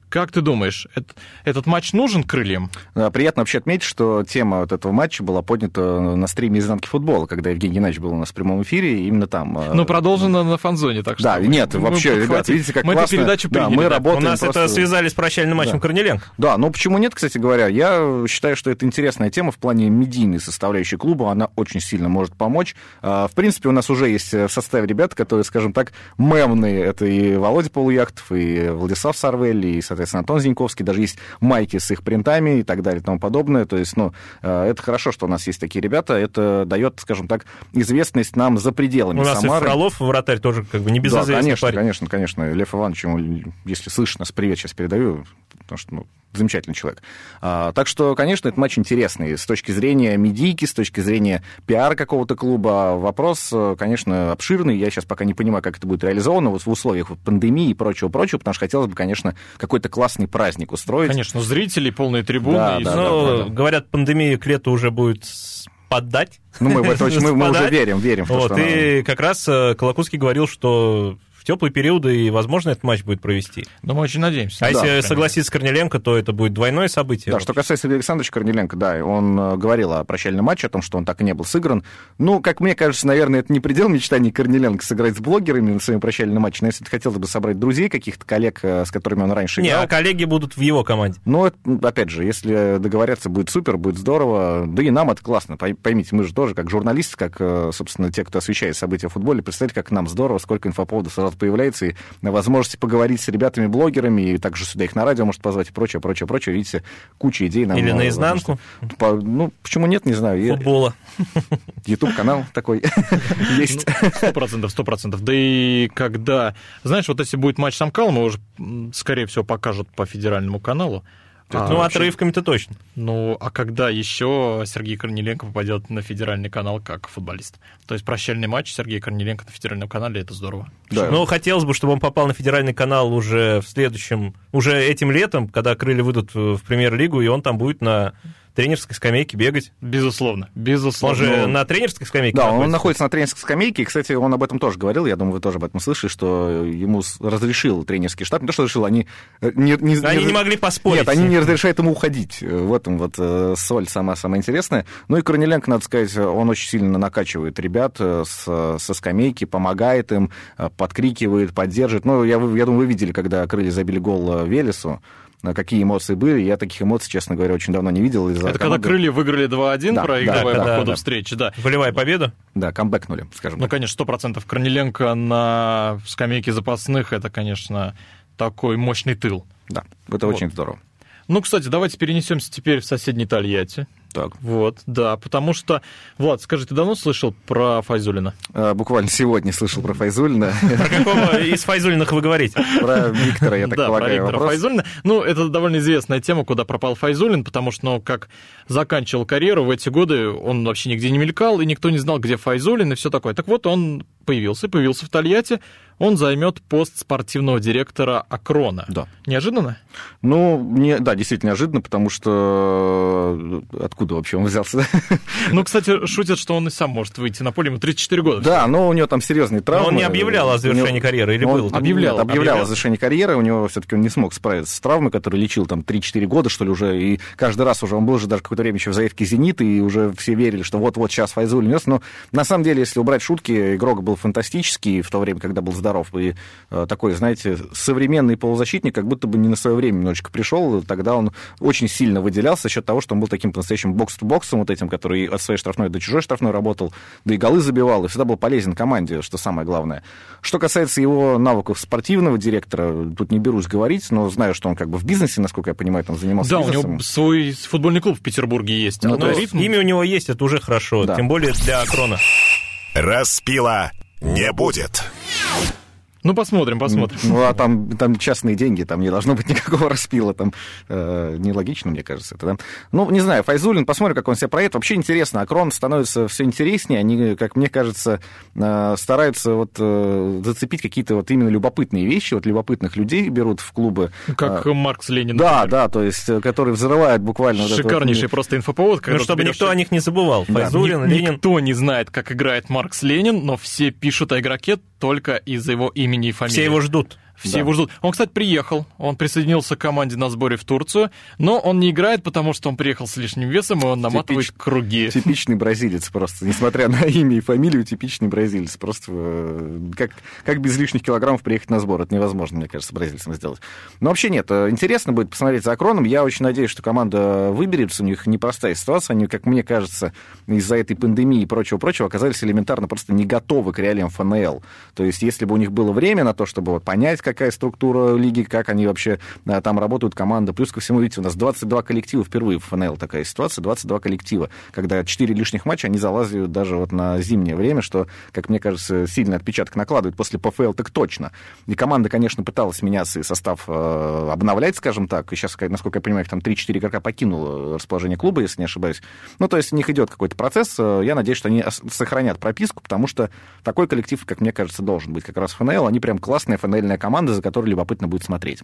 Как ты думаешь, эт- этот матч нужен крыльям? А, Приятно вообще отметить, что тема вот этого матча была поднята на стриме «Изнанки футбола», когда Евгений Геннадьевич был у нас в прямом эфире, и именно там. а, Ну, продолжено на фанзоне, так что... Да, нет, мы вообще, ребят, подхватили. видите, как Мы классно. эту передачу Да, приняли. мы да. У работаем нас просто- это связали с прощальным матчем Да. Корнеленко. Да, ну почему нет, кстати говоря? Я считаю, что это интересная тема в плане медийной составляющей клуба. Она очень сильно может помочь. А, В принципе, у нас уже есть э, в составе ребят, которые, скажем так, мемные. Это и Володя Полуяхтов, и Владислав Сарвель, и, соответственно, Антон Зиньковский. Даже есть майки с их принтами и так далее и тому подобное. То есть, ну, э, это хорошо, что у нас есть такие ребята. Это дает, скажем так, известность нам за пределами У нас и Самары. Фролов, вратарь, тоже как бы не Да, конечно, парень. конечно, конечно. Лев Иванович, ему, если слышишь нас, привет сейчас передаю, потому что, ну, замечательный человек. А, так что, конечно, этот матч интересный с точки зрения медийки, с точки зрения пиара какого-то клуба. Вопрос, э, конечно, обширный. Я сейчас пока не понимаю, как это будет реализовано вот в условиях пандемии и прочего-прочего, потому что хотелось бы, конечно, какой-то классный праздник устроить. Конечно, зрители, полные трибуны. Да, и да. Ну, да, да. говорят, пандемия к лету уже будет поддать. Ну, мы, в это очень- мы, мы уже верим, верим в то, Вот, что... она- и как раз э, Колокутский говорил, что теплые периоды и, возможно, этот матч будет провести. Но мы очень надеемся. А Да, если конечно. согласиться с Корнеленко, то это будет двойное событие. Да, что касается Александровича Корнеленко, да, он э, говорил о прощальном матче, о том, что он так и не был сыгран. Ну, как мне кажется, наверное, это не предел мечтаний Корнеленко сыграть с блогерами на своем прощальном матче, но если ты хотел бы собрать друзей, каких-то коллег, э, с которыми он раньше Не, играл... а коллеги будут в его команде. Ну, ну, опять же, если договорятся, будет супер, будет здорово. Да и нам это классно. Пой- Поймите, мы же тоже, как журналисты, как, э, собственно, те, кто освещает события в футболе, представьте, как нам здорово, сколько инфоповодов сразу появляется, и на возможности поговорить с ребятами-блогерами, и также сюда их на радио может позвать, и прочее, прочее, прочее. Видите, куча идей нам... Или наизнанку. По- ну, почему нет, не знаю. Футбола. YouTube-канал такой есть. Сто процентов, сто процентов. Да и когда... Знаешь, вот если будет матч с Амкалом, его уже, скорее всего, покажут по федеральному каналу. А, ну, вообще- отрывками-то точно. Ну, а когда еще Сергей Корниленко попадет на федеральный канал как футболист? То есть прощальный матч Сергея Корниленко на федеральном канале, это здорово. Да. Но хотелось бы, чтобы он попал на федеральный канал уже в следующем, уже этим летом, когда крылья выйдут в премьер-лигу, и он там будет на тренерской скамейке бегать. Безусловно, Он безусловно. же Ну, на тренерской скамейке Да, он находится. находится на тренерской скамейке. И, кстати, он об этом тоже говорил. Я думаю, вы тоже об этом слышали, что ему разрешил тренерский штаб. Не то, что разрешил, они э, не, не- Они не раз- могли поспорить. Нет, они не разрешают ему уходить. В этом вот э, соль сама самая интересная. Ну и Корнеленко, надо сказать, он очень сильно накачивает ребят э, с- со скамейки, помогает им, подкрикивает, поддерживает. Ну, я, я думаю, вы видели, когда крылья забили гол Велесу, какие эмоции были. Я таких эмоций, честно говоря, очень давно не видел. из-за Это когда команды- крылья выиграли 2-1, Да, проигрывая да, по да, ходу да. встречи, да. Волевая победа. Да, камбэкнули, скажем Ну, так. конечно, сто процентов Корнеленко на скамейке запасных, это, конечно, такой мощный тыл. Да, это Вот. очень здорово. Ну, кстати, давайте перенесемся теперь в соседний Тольятти. Так. Вот, да, потому что... Влад, скажи, ты давно слышал про Файзулина? Э, Буквально сегодня слышал про Файзулина, Про какого из Файзулиных вы говорите? про Виктора, я так да, про полагаю, Виктора вопрос. Файзулина. Ну, это довольно известная тема, куда пропал Файзулин, потому что, ну, как заканчивал карьеру в эти годы, он вообще нигде не мелькал, и никто не знал, где Файзулин и все такое. Так вот, он появился, появился в Тольятти, он займет пост спортивного директора Акрона. Да. Неожиданно? Ну, не, да, действительно неожиданно, потому что э, откуда вообще он взялся? Ну, кстати, шутят, что он и сам может выйти на поле, ему 34 года. Да, но у него там серьезные Но травмы. он не объявлял о завершении него- карьеры, или Он был? Объявлял, Нет, объявлял объявлял. о завершении карьеры, у него все-таки он не смог справиться с травмой, которую лечил там 3-4 года, что ли, уже, и каждый раз уже, он был уже даже какое-то время еще в заявке «Зенит», и уже все верили, что вот-вот сейчас Файзулин нес, но на самом деле, если убрать шутки, игрок был фантастический в то время, когда был здоров, и э, такой, знаете, современный полузащитник, как будто бы не на свое время немножечко пришел, тогда он очень сильно выделялся за счет того, что он был таким по-настоящему бокс-то-боксом вот этим, который от своей штрафной до чужой штрафной работал, да и голы забивал, и всегда был полезен команде, что самое главное. Что касается его навыков спортивного директора, тут не берусь говорить, но знаю, что он как бы в бизнесе, насколько я понимаю, там занимался Да, у бизнесом. него свой футбольный клуб в Петербурге есть. Ну, Ну, то есть Алгоритм. имя у него есть, это уже хорошо. Да. Тем более для Крона. Распила не будет. Ну, посмотрим, посмотрим. Ну, а там, там частные деньги, там не должно быть никакого распила, там э, нелогично, мне кажется, это, да. Ну, не знаю, Файзулин, посмотрим, как он себя проявит. Вообще интересно, Акрон становится все интереснее, они, как мне кажется, э, стараются вот э, зацепить какие-то вот именно любопытные вещи, вот любопытных людей берут в клубы. Как А, Маркс Ленин. да, например. да, то есть, э, которые взрывают буквально... это вот, Шикарнейший просто инфоповод. Ну, чтобы берешь- никто о них не забывал. Файзулин, Ни- Ленин. Никто не знает, как играет Маркс Ленин, но все пишут о игроке только из-за его имени и фамилии. Все его ждут. Все Да. его ждут. Он, кстати, приехал, он присоединился к команде на сборе в Турцию, но он не играет, потому что он приехал с лишним весом, и он наматывает Типич- круги. Типичный бразилец просто, несмотря на имя и фамилию, типичный бразилец. Просто э, как, как без лишних килограммов приехать на сбор. Это невозможно, мне кажется, бразильцам сделать. Но вообще нет, э, интересно будет посмотреть за Акроном. Я очень надеюсь, что команда выберется. У них непростая ситуация. Они, как мне кажется, из-за этой пандемии и прочего-прочего оказались элементарно просто не готовы к реалиям ФНЛ. То есть, если бы у них было время на то, чтобы вот понять, какая структура лиги, как они вообще э, там работают, команда. Плюс ко всему, видите, у нас 22 коллектива впервые в ФНЛ такая ситуация, 22 коллектива, когда 4 лишних матча, они залазят даже вот на зимнее время, что, как мне кажется, сильный отпечаток накладывает после ПФЛ так точно. И команда, конечно, пыталась меняться и состав э, обновлять, скажем так, и сейчас, насколько я понимаю, их там 3-4 игрока покинуло расположение клуба, если не ошибаюсь. Ну, то есть у них идет какой-то процесс, Э, я надеюсь, что они сохранят прописку, потому что такой коллектив, как мне кажется, должен быть как раз ФНЛ, они прям классная ФНЛьная команда, за которой любопытно будет смотреть.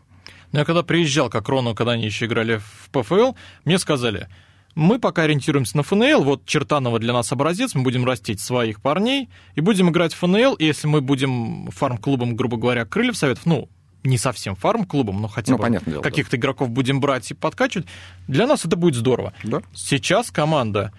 Но я когда приезжал к Акрону, когда они еще играли в ПФЛ, мне сказали, мы пока ориентируемся на ФНЛ, вот Чертанова для нас образец, мы будем растить своих парней и будем играть в ФНЛ, и если мы будем фарм-клубом, грубо говоря, Крыльев Советов, ну, не совсем фарм-клубом, но хотя Ну, бы каких-то игроков будем брать и подкачивать, для нас это будет здорово. Да. Сейчас команда,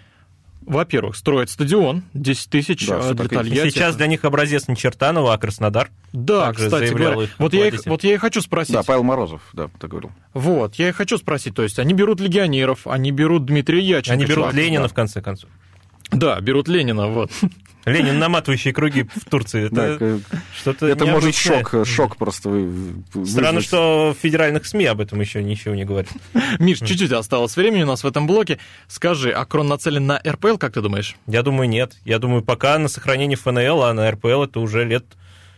во-первых, строит стадион, 10 тысяч Да, э, для. Тольятти. Сейчас для них образец не Чертанова, а Краснодар. Да, также кстати говоря, их вот я, их, вот я и хочу спросить. Да, Павел Морозов, да, так говорил. Вот, я и хочу спросить, то есть они берут легионеров, они берут Дмитрия Яченко. Они берут чувак. Ленина, в конце концов. Да, берут Ленина, вот. Ленин, наматывающий круги в Турции. Да, Это к- что-то это может шок, шок просто вы- вы- Странно, вызвать. что в федеральных СМИ об этом еще ничего не говорят. Миш, чуть-чуть осталось времени у нас в этом блоке. Скажи, а Крон нацелен на РПЛ, как ты думаешь? Я думаю, нет. Я думаю, пока на сохранение ФНЛ, а на РПЛ это уже лет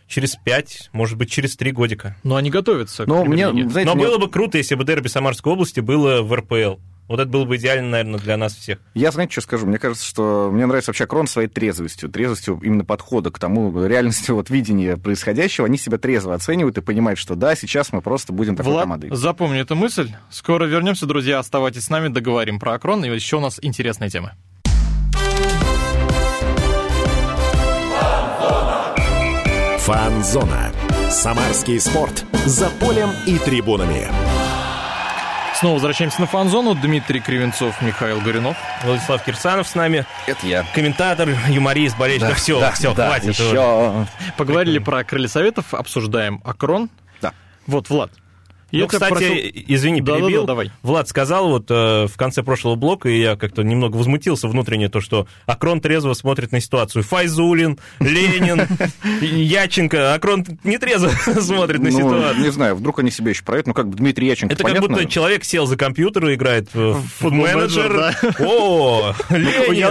через пять, может быть, через три годика. Ну, они готовятся к Но мне, премьер-лиге. знаете, Но мне- было бы круто, если бы дерби Самарской области было в РПЛ. Вот это было бы идеально, наверное, для нас всех. Я, знаете, что скажу? Мне кажется, что мне нравится вообще Акрон своей трезвостью, трезвостью именно подхода к тому, реальности вот видения происходящего. Они себя трезво оценивают и понимают, что да, сейчас мы просто будем такой Влад, командой. запомни эту мысль. Скоро вернемся, друзья. Оставайтесь с нами, договорим про Акрон. И еще у нас интересные темы. Фанзона. Самарский спорт. За полем и трибунами. Снова возвращаемся на фан-зону. Дмитрий Кривенцов, Михаил Горюнов. Владислав Кирсанов с нами. Это я. Комментатор, юморист, болельщик. Да, все, да, все, да, хватит. еще... Поговорили про крылья советов, обсуждаем Акрон. Да. Вот, Влад. Ну, Я тебя кстати, просил- извини, Да-да-да, перебил. давай. Влад сказал вот э, в конце прошлого блока, и я как-то немного возмутился внутренне, то, что Акрон трезво смотрит на ситуацию. Файзулин, Ленин, Яченко. Акрон не трезво смотрит на Ну, ситуацию. не знаю, вдруг они себя еще про это, ну как бы Дмитрий Яченко, Это как будто человек сел за компьютер и играет в футбол-менеджер, футбол-менеджер. О, Я,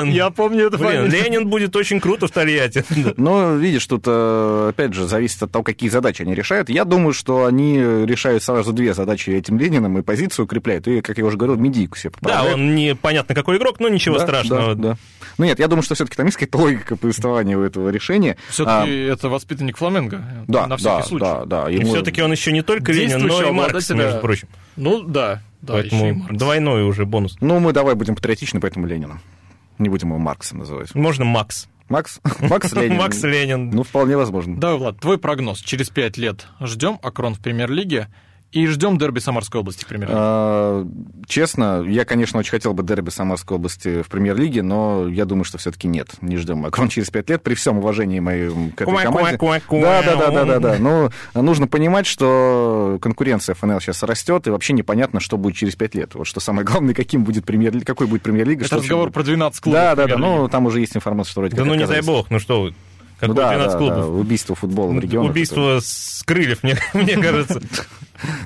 Ленин! я помню фамилию. Ленин будет очень круто в Тольятти. Но, видишь, тут, э, опять же, зависит от того, какие задачи они решают. Я думаю, что они решают сразу две задачи этим Лениным и позицию укрепляют. И, как я уже говорил, медийку себе Да, поправляют. он непонятно какой игрок, но ничего Да, страшного. Да, да. Ну нет, я думаю, что все-таки там есть какая-то логика повествования у этого решения. Все-таки это воспитанник Фламенго. А, да, на всякий да, случай. да, да. И Ему- все-таки он еще не только Ленин, но и Маркс, обладателя- между прочим. Ну да, да, еще и Поэтому Маркс. двойной уже бонус. Ну, мы давай будем патриотичны, поэтому Ленина. Не будем его Марксом называть. Можно Макс. Макс? Макс Ленин. Макс Ленин. Ну, вполне возможно. Давай, Влад, твой прогноз. Через пять лет ждем Акрон в премьер-лиге и ждем дерби Самарской области в премьер-лиге. А, Честно, я, конечно, очень хотел бы дерби Самарской области в премьер-лиге, но я думаю, что все-таки нет. Не ждем Макрон через пять лет, при всем уважении моим к этой Куа, команде. куа, куа, Да, да, да, да, да, да. Ну, нужно понимать, что конкуренция ФНЛ сейчас растет, и вообще непонятно, что будет через пять лет. Вот что самое главное, каким будет премьер какой будет премьер-лига. Это разговор про 12 клубов. Да, да, да. Ну, там уже есть информация, что вроде Да как ну не дай бог, ну что вы. Ну да, 12 да, клубов? да, убийство футбола в регионах. Убийство с крыльев, мне, мне кажется.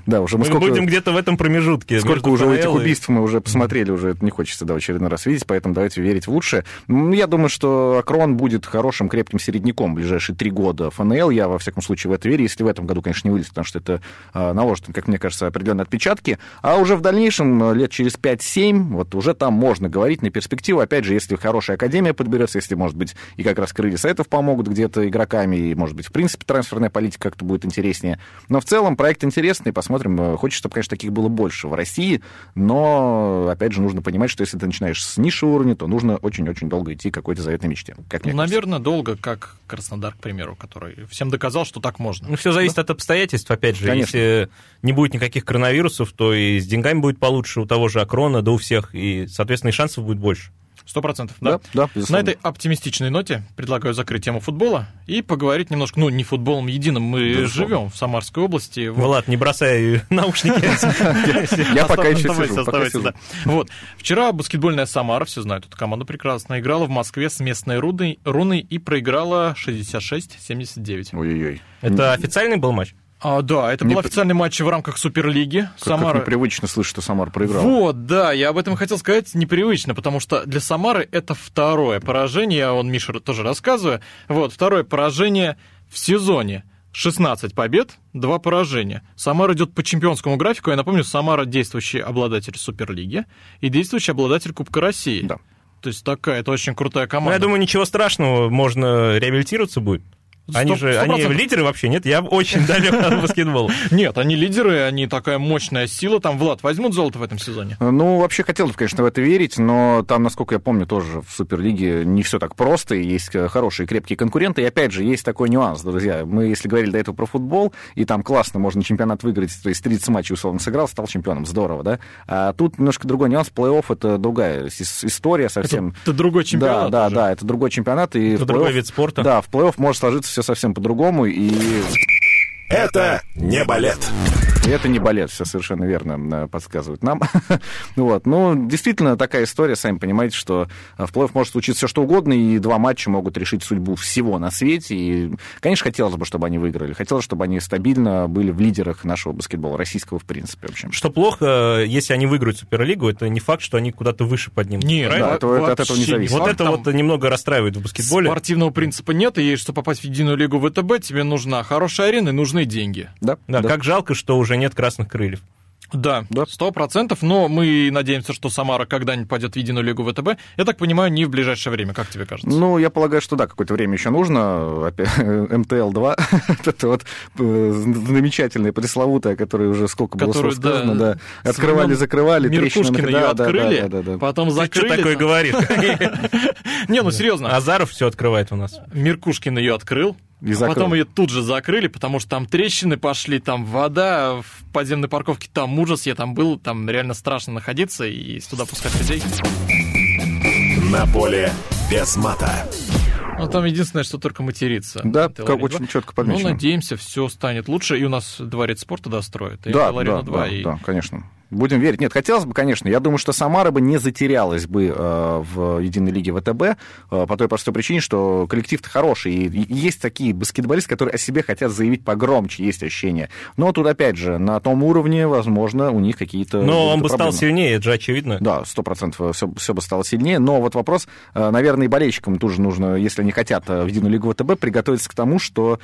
Да, уже мы Мы сколько... будем где-то в этом промежутке. Сколько уже ФНЛ этих убийств мы уже посмотрели, уже это не хочется да, в очередной раз видеть, поэтому давайте верить в лучшее. М, Я думаю, что Акрон будет хорошим, крепким середняком в ближайшие три года ФНЛ. Я, во всяком случае, в это верю, если в этом году, конечно, не вылезет, потому что это а, наложит, как мне кажется, определенные отпечатки. А уже в дальнейшем, э, лет через 5-7, вот уже там можно говорить на перспективу. Опять же, если хорошая академия подберется, если, может быть, и как раз крылья сайтов помогут где-то игроками, и, может быть, в принципе, трансферная политика как-то будет интереснее. Но в целом проект интересный, посмотрим. Э, Хочется, чтобы, конечно, таких было больше в России, но, опять же, нужно понимать, что если ты начинаешь с низшего уровня, то нужно очень-очень долго идти к какой-то заветной мечте. Как мне Ну, наверное, долго, как Краснодар, к примеру, который всем доказал, что так можно. Ну, все зависит от обстоятельств, опять же. Конечно. Если не будет никаких коронавирусов, то и с деньгами будет получше у того же Акрона, да у всех, и, соответственно, и шансов будет больше. Сто процентов, Да, да. да, На этой оптимистичной ноте предлагаю закрыть тему футбола и поговорить немножко, ну, не футболом единым, мы Безусловно. живем в Самарской области. Влад, не бросай наушники. Я пока еще сижу. Вот. Вчера баскетбольная Самара, все знают эту команду прекрасно, играла в Москве с местной руной, руной и проиграла 66-79. Ой-ой-ой. Это официальный был матч? А, да, это Не был официальный матч в рамках Суперлиги. Как, как Самара... непривычно слышать, что Самар проиграл. Вот, да, я об этом хотел сказать непривычно, потому что для Самары это второе поражение, я он Миша тоже рассказываю. Вот, второе поражение в сезоне. 16 побед, 2 поражения. Самара идет по чемпионскому графику. Я напомню, Самара действующий обладатель Суперлиги и действующий обладатель Кубка России. Да. То есть такая, это очень крутая Ну, команда. я думаю, ничего страшного, можно реабилитироваться будет. Они же, они лидеры вообще, нет? Я очень далек от баскетбола. Нет, они лидеры, они такая мощная сила. Там, Влад, возьмут золото в этом сезоне? Ну, вообще хотелось бы, конечно, в это верить, но там, насколько я помню, тоже в Суперлиге не все так просто, и есть э, хорошие крепкие конкуренты. И опять же, есть такой нюанс, друзья. Мы, если говорили до этого про футбол, и там классно можно чемпионат выиграть, то есть 30 матчей условно сыграл, стал чемпионом, здорово, да? А тут немножко другой нюанс, плей-офф это другая ис- история совсем. Это другой чемпионат Да, да, уже. да, это другой чемпионат, и Это другой вид спорта. Да, в плей-офф может сложиться все совсем по-другому, и Это не балет. Это не балет, все совершенно верно э, подсказывают нам. вот. Ну, действительно, такая история, сами понимаете, что э, в плей может случиться все что угодно, и два матча могут решить судьбу всего на свете. И, конечно, хотелось бы, чтобы они выиграли. Хотелось, чтобы они стабильно были в лидерах нашего баскетбола, российского, в принципе, в общем. Что плохо, если они выиграют Суперлигу, это не факт, что они куда-то выше поднимут. Нет, правильно? Да, это- это от этого не вообще зависит. Вот это вот немного расстраивает в баскетболе. Спортивного принципа нет, и чтобы попасть в единую лигу ВТБ, тебе нужна хорошая арена и нужны деньги. Да, Да, да. как жалко, что уже нет красных крыльев. Да, Да. сто процентов, но мы надеемся, что Самара когда-нибудь пойдет в единую лигу ВТБ. Я так понимаю, не в ближайшее время, как тебе кажется? Ну, я полагаю, что да, какое-то время еще нужно. Опять, МТЛ-2, это вот э, замечательная пресловутая, которая уже сколько было Которую, слов сказано, да, да. Открывали, закрывали, трещины Меркушкина на- ее да, да, открыли, да, да, да. потом Ты что закрыли. такое там. говоришь? Не, ну серьезно, Азаров все открывает у нас. Меркушкин ее открыл, И а потом ее тут же закрыли, потому что там трещины пошли, там вода в подземной парковке, там ужас, я там был, там реально страшно находиться и туда пускать людей. На поле без мата. Ну, там единственное, что только материться. Да, как очень 2. четко Ну, подмечено. надеемся, все станет лучше, и у нас дворец спорта достроят. И Да, да, 2, да, и... да, конечно. Будем верить. Нет, хотелось бы, конечно. Я думаю, что Самара бы не затерялась бы э, в единой лиге ВТБ э, по той простой причине, что коллектив-то хороший. И, есть такие баскетболисты, которые о себе хотят заявить погромче, есть ощущение. Но тут, опять же, на том уровне, возможно, у них какие-то... Но он бы стал проблемы. сильнее, это же очевидно. Да, сто процентов все, все бы стало сильнее. Но вот вопрос, э, наверное, и болельщикам тоже нужно, если они хотят в единую лигу ВТБ, приготовиться к тому, что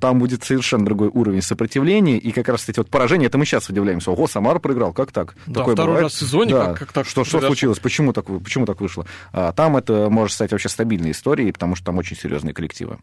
там будет совершенно другой уровень сопротивления. И как раз эти вот поражения, это мы сейчас удивляемся. Ого, Самара проиграл, как так? Да, второй раз в сезоне, Да. как- как так Что, что случилось? Почему так, почему так вышло? А, там это может стать вообще стабильной историей, потому что там очень серьезные коллективы.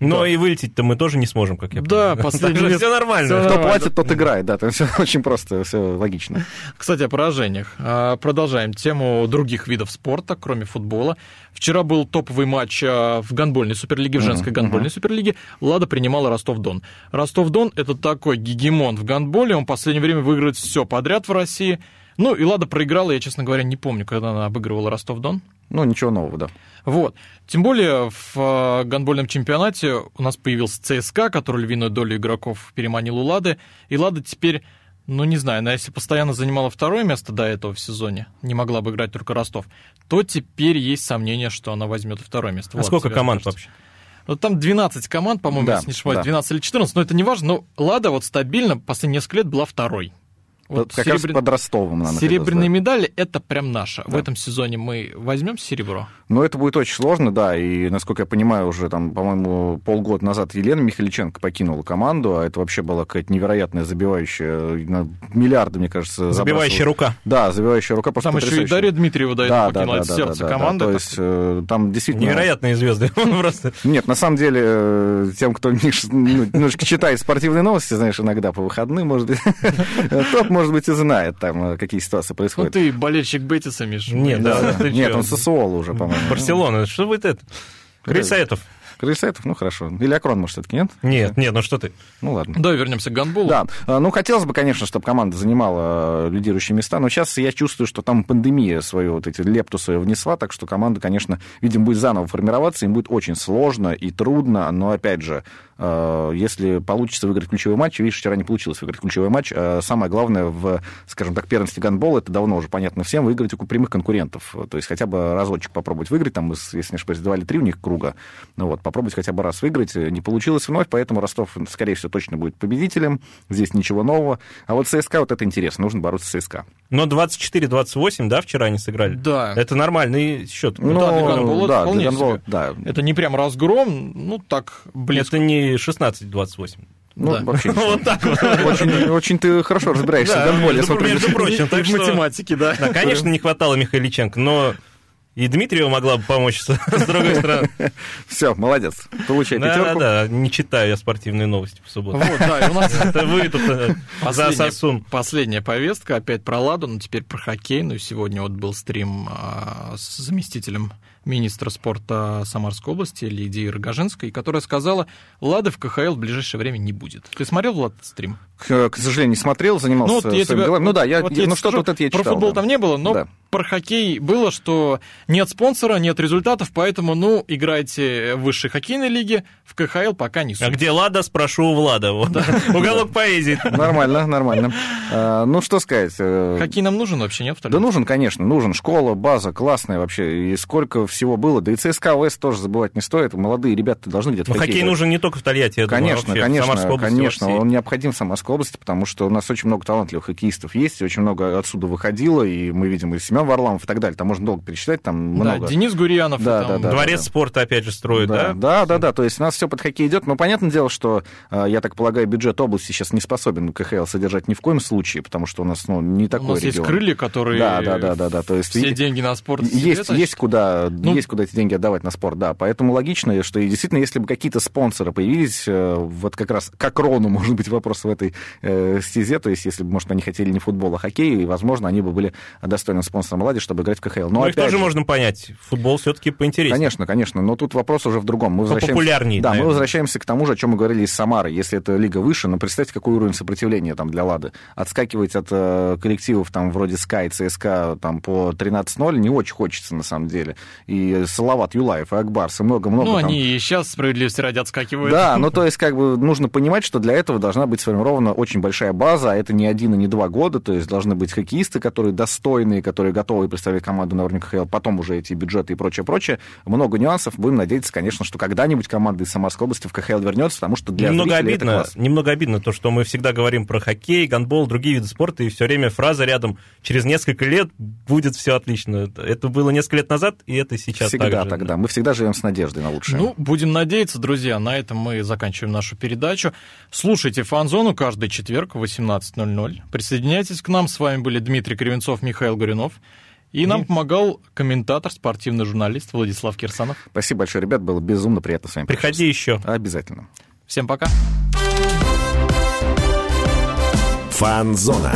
Но и вылететь-то мы тоже не сможем, как я Да, понимаю. последний что лет- все нормально. всё Кто Нормально. платит, тот играет. Да, там все очень просто, все логично. Кстати, о поражениях. А, Продолжаем тему других видов спорта, кроме футбола. Вчера был топовый матч а, в гандбольной суперлиге, в женской гандбольной суперлиге. Лада принимала Ростов-Дон. Ростов-Дон – это такой гегемон в гандболе. Он в последнее время выигрывает все подряд в России. Ну, и Лада проиграла, я, честно говоря, не помню, когда она обыгрывала Ростов-Дон. Ну, ничего нового, да. Вот. Тем более в э, гандбольном чемпионате у нас появился ЦСКА, который львиную долю игроков переманил у Лады. И Лада теперь, ну не знаю, она если постоянно занимала второе место до этого в сезоне, не могла бы играть только Ростов, то теперь есть сомнение, что она возьмет второе место. А Влад, сколько команд кажется? вообще? Ну, там 12 команд, по-моему, Да, если не ошибаюсь, да. 12 или 14, но это не важно. Но Лада вот стабильно последние несколько лет была второй. Вот как раз серебря- под Ростовом Серебряные медали это прям наша. В Да. этом сезоне мы возьмем серебро. Ну, это будет очень сложно, да, и, насколько я понимаю, уже там, по-моему, полгода назад Елена Михаличенко покинула команду, а это вообще была какая-то невероятная забивающая, миллиарды, мне кажется, Забивающая забрасывала. рука. Да, забивающая рука просто Там еще и. Дарья Дмитриева до этого да, да, покинула. да, да, сердце да, да, команды. То так есть э, там действительно... Невероятные звезды. Он просто... Нет, на самом деле, э, тем, кто ну, немножко читает спортивные новости, знаешь, иногда по выходным, может быть, тот, может быть, и знает там, э, какие ситуации Ну происходят. ты болельщик Бетиса, Миш. Нет, Да, да, да. Нет, он Сосуола уже, по-моему. Барселона, что будет это? Крысаетов. Крыльсайтов, ну хорошо. Или Акрон, может, все-таки нет? Нет, нет, ну что ты. Ну ладно. Да, вернемся к гандболу. Да, э, ну хотелось бы, конечно, чтобы команда занимала э, лидирующие места, но сейчас я чувствую, что там пандемия свою вот эти лепту свою внесла, так что команда, конечно, видимо, будет заново формироваться, им будет очень сложно и трудно, но опять же, если получится выиграть ключевой матч, видишь, вчера не получилось выиграть ключевой матч, э, самое главное в, скажем так, первенстве гандбола, это давно уже понятно всем, выиграть у прямых конкурентов, то есть хотя бы разочек попробовать выиграть, там, из, если не ошибаюсь, два или три у них круга, ну вот, попробовать хотя бы раз выиграть, не получилось вновь, поэтому Ростов, скорее всего, точно будет победителем, здесь ничего нового, а вот ЦСКА, вот это интересно, нужно бороться с ЦСКА. Но 24-28, да, вчера они сыграли? Да. Это нормальный счет. Ну, да, для гандбола это да, вполне для гандбола, да. Это не прям разгром, ну так, близко. Это не 16-28. Ну, Да. вообще ничего. Вот так вот. Очень, очень ты хорошо разбираешься Да, в я между- смотрю. между прочим, так в что- математике, да. Да, конечно, не хватало Михайличенко, но и Дмитриева могла бы помочь с другой стороны. Все, молодец. Получай Да, пятерку. да, не читаю я спортивные новости по субботам. Вот, да, и у нас Это вы тут э, за Последняя, сосун. последняя повестка опять про Ладу, но теперь про хоккейную. Сегодня вот был стрим а, с заместителем министра спорта Самарской области Лидией Рогожинской, которая сказала, Лады в КХЛ в ближайшее время не будет. Ты смотрел, Влад, стрим? К, сожалению, не смотрел, занимался Ну, вот я своими тебя- делами. Ну да, я, вот я- ну что-то скажу, вот это я Про читал. футбол да. там не было, но Да. про хоккей было, что нет спонсора, нет результатов, поэтому, ну, играйте в высшей хоккейной лиге, в КХЛ пока не А суть. где Лада, спрошу у Влада. Вот. Уголок поэзии. Нормально, нормально. А, Ну, что сказать. э, Хоккей нам нужен вообще, нет? в Да нужен, конечно, нужен. Школа, база классная вообще. И сколько всего было. Да и ЦСКА ОС тоже забывать не стоит. Молодые ребята должны где-то хоккей нужен не только в Тольятти, я думаю, Конечно, вообще, конечно, конечно, он необходим в Самарской Самарской области, потому что у нас очень много талантливых хоккеистов есть, и очень много отсюда выходило, и мы видим и Семен Варламов и так далее. Там можно долго перечислять, там много. Да, Денис Гурьянов. Да, там... да, да. Дворец спорта опять же строит, да? Да, да, да. То есть у нас все под хоккей идет. Но понятное дело, что, э, я так полагаю, бюджет области сейчас не способен КХЛ содержать ни в коем случае, потому что у нас ну, не такой У нас регион. есть крылья, которые Да, да, да, да, да. То есть все и- деньги на спорт себе есть, тащат. есть, куда, Ну- есть куда эти деньги отдавать на спорт, да. Поэтому логично, что и действительно, если бы какие-то спонсоры появились, э, вот как раз к Акрону, может быть, вопрос в этой э, стезе, то есть если бы, может, они хотели не футбол, а хоккей, и, возможно, они бы были достойным спонсором Лади, чтобы играть в КХЛ. Но Ну, их тоже же, можно понять. Футбол все-таки поинтереснее. Конечно, конечно, но тут вопрос уже в другом. Мы возвращаемся... Популярнее, Да, мы наверное. возвращаемся к тому же, о чем мы говорили из Самары. Если это лига выше, ну, представьте, какой уровень сопротивления там для Лады. Отскакивать от э, коллективов там вроде Sky, ЦСКА там по 13-0 не очень хочется, на самом деле. И Салават Юлаев, и Акбарс, и много-много Ну, там... они и сейчас справедливости ради отскакивают. Да, ну то есть как бы нужно понимать, что для этого должна быть сформирована очень большая база, а это не один и не два года, то есть должны быть хоккеисты, которые достойные, которые готовы представить команду на уровне КХЛ, потом уже эти бюджеты и прочее, прочее. Много нюансов. Будем надеяться, конечно, что когда-нибудь команда из Самарской области в КХЛ вернется, потому что для немного зрителей это обидно, класс. немного обидно то, что мы всегда говорим про хоккей, гандбол, другие виды спорта, и все время фраза рядом «через несколько лет будет все отлично». Это было несколько лет назад, и это сейчас Всегда так же. тогда. Мы всегда живем с надеждой на лучшее. Ну, будем надеяться, друзья. На этом мы заканчиваем нашу передачу. Слушайте «Фанзону» каждый четверг в 18.00. Присоединяйтесь к нам. С вами были Дмитрий Кривенцов, Михаил Горюнов. И нам помогал комментатор, спортивный журналист Владислав Кирсанов. Спасибо большое, ребят, было безумно приятно с вами Приходи еще. Обязательно. Всем пока. Фанзона.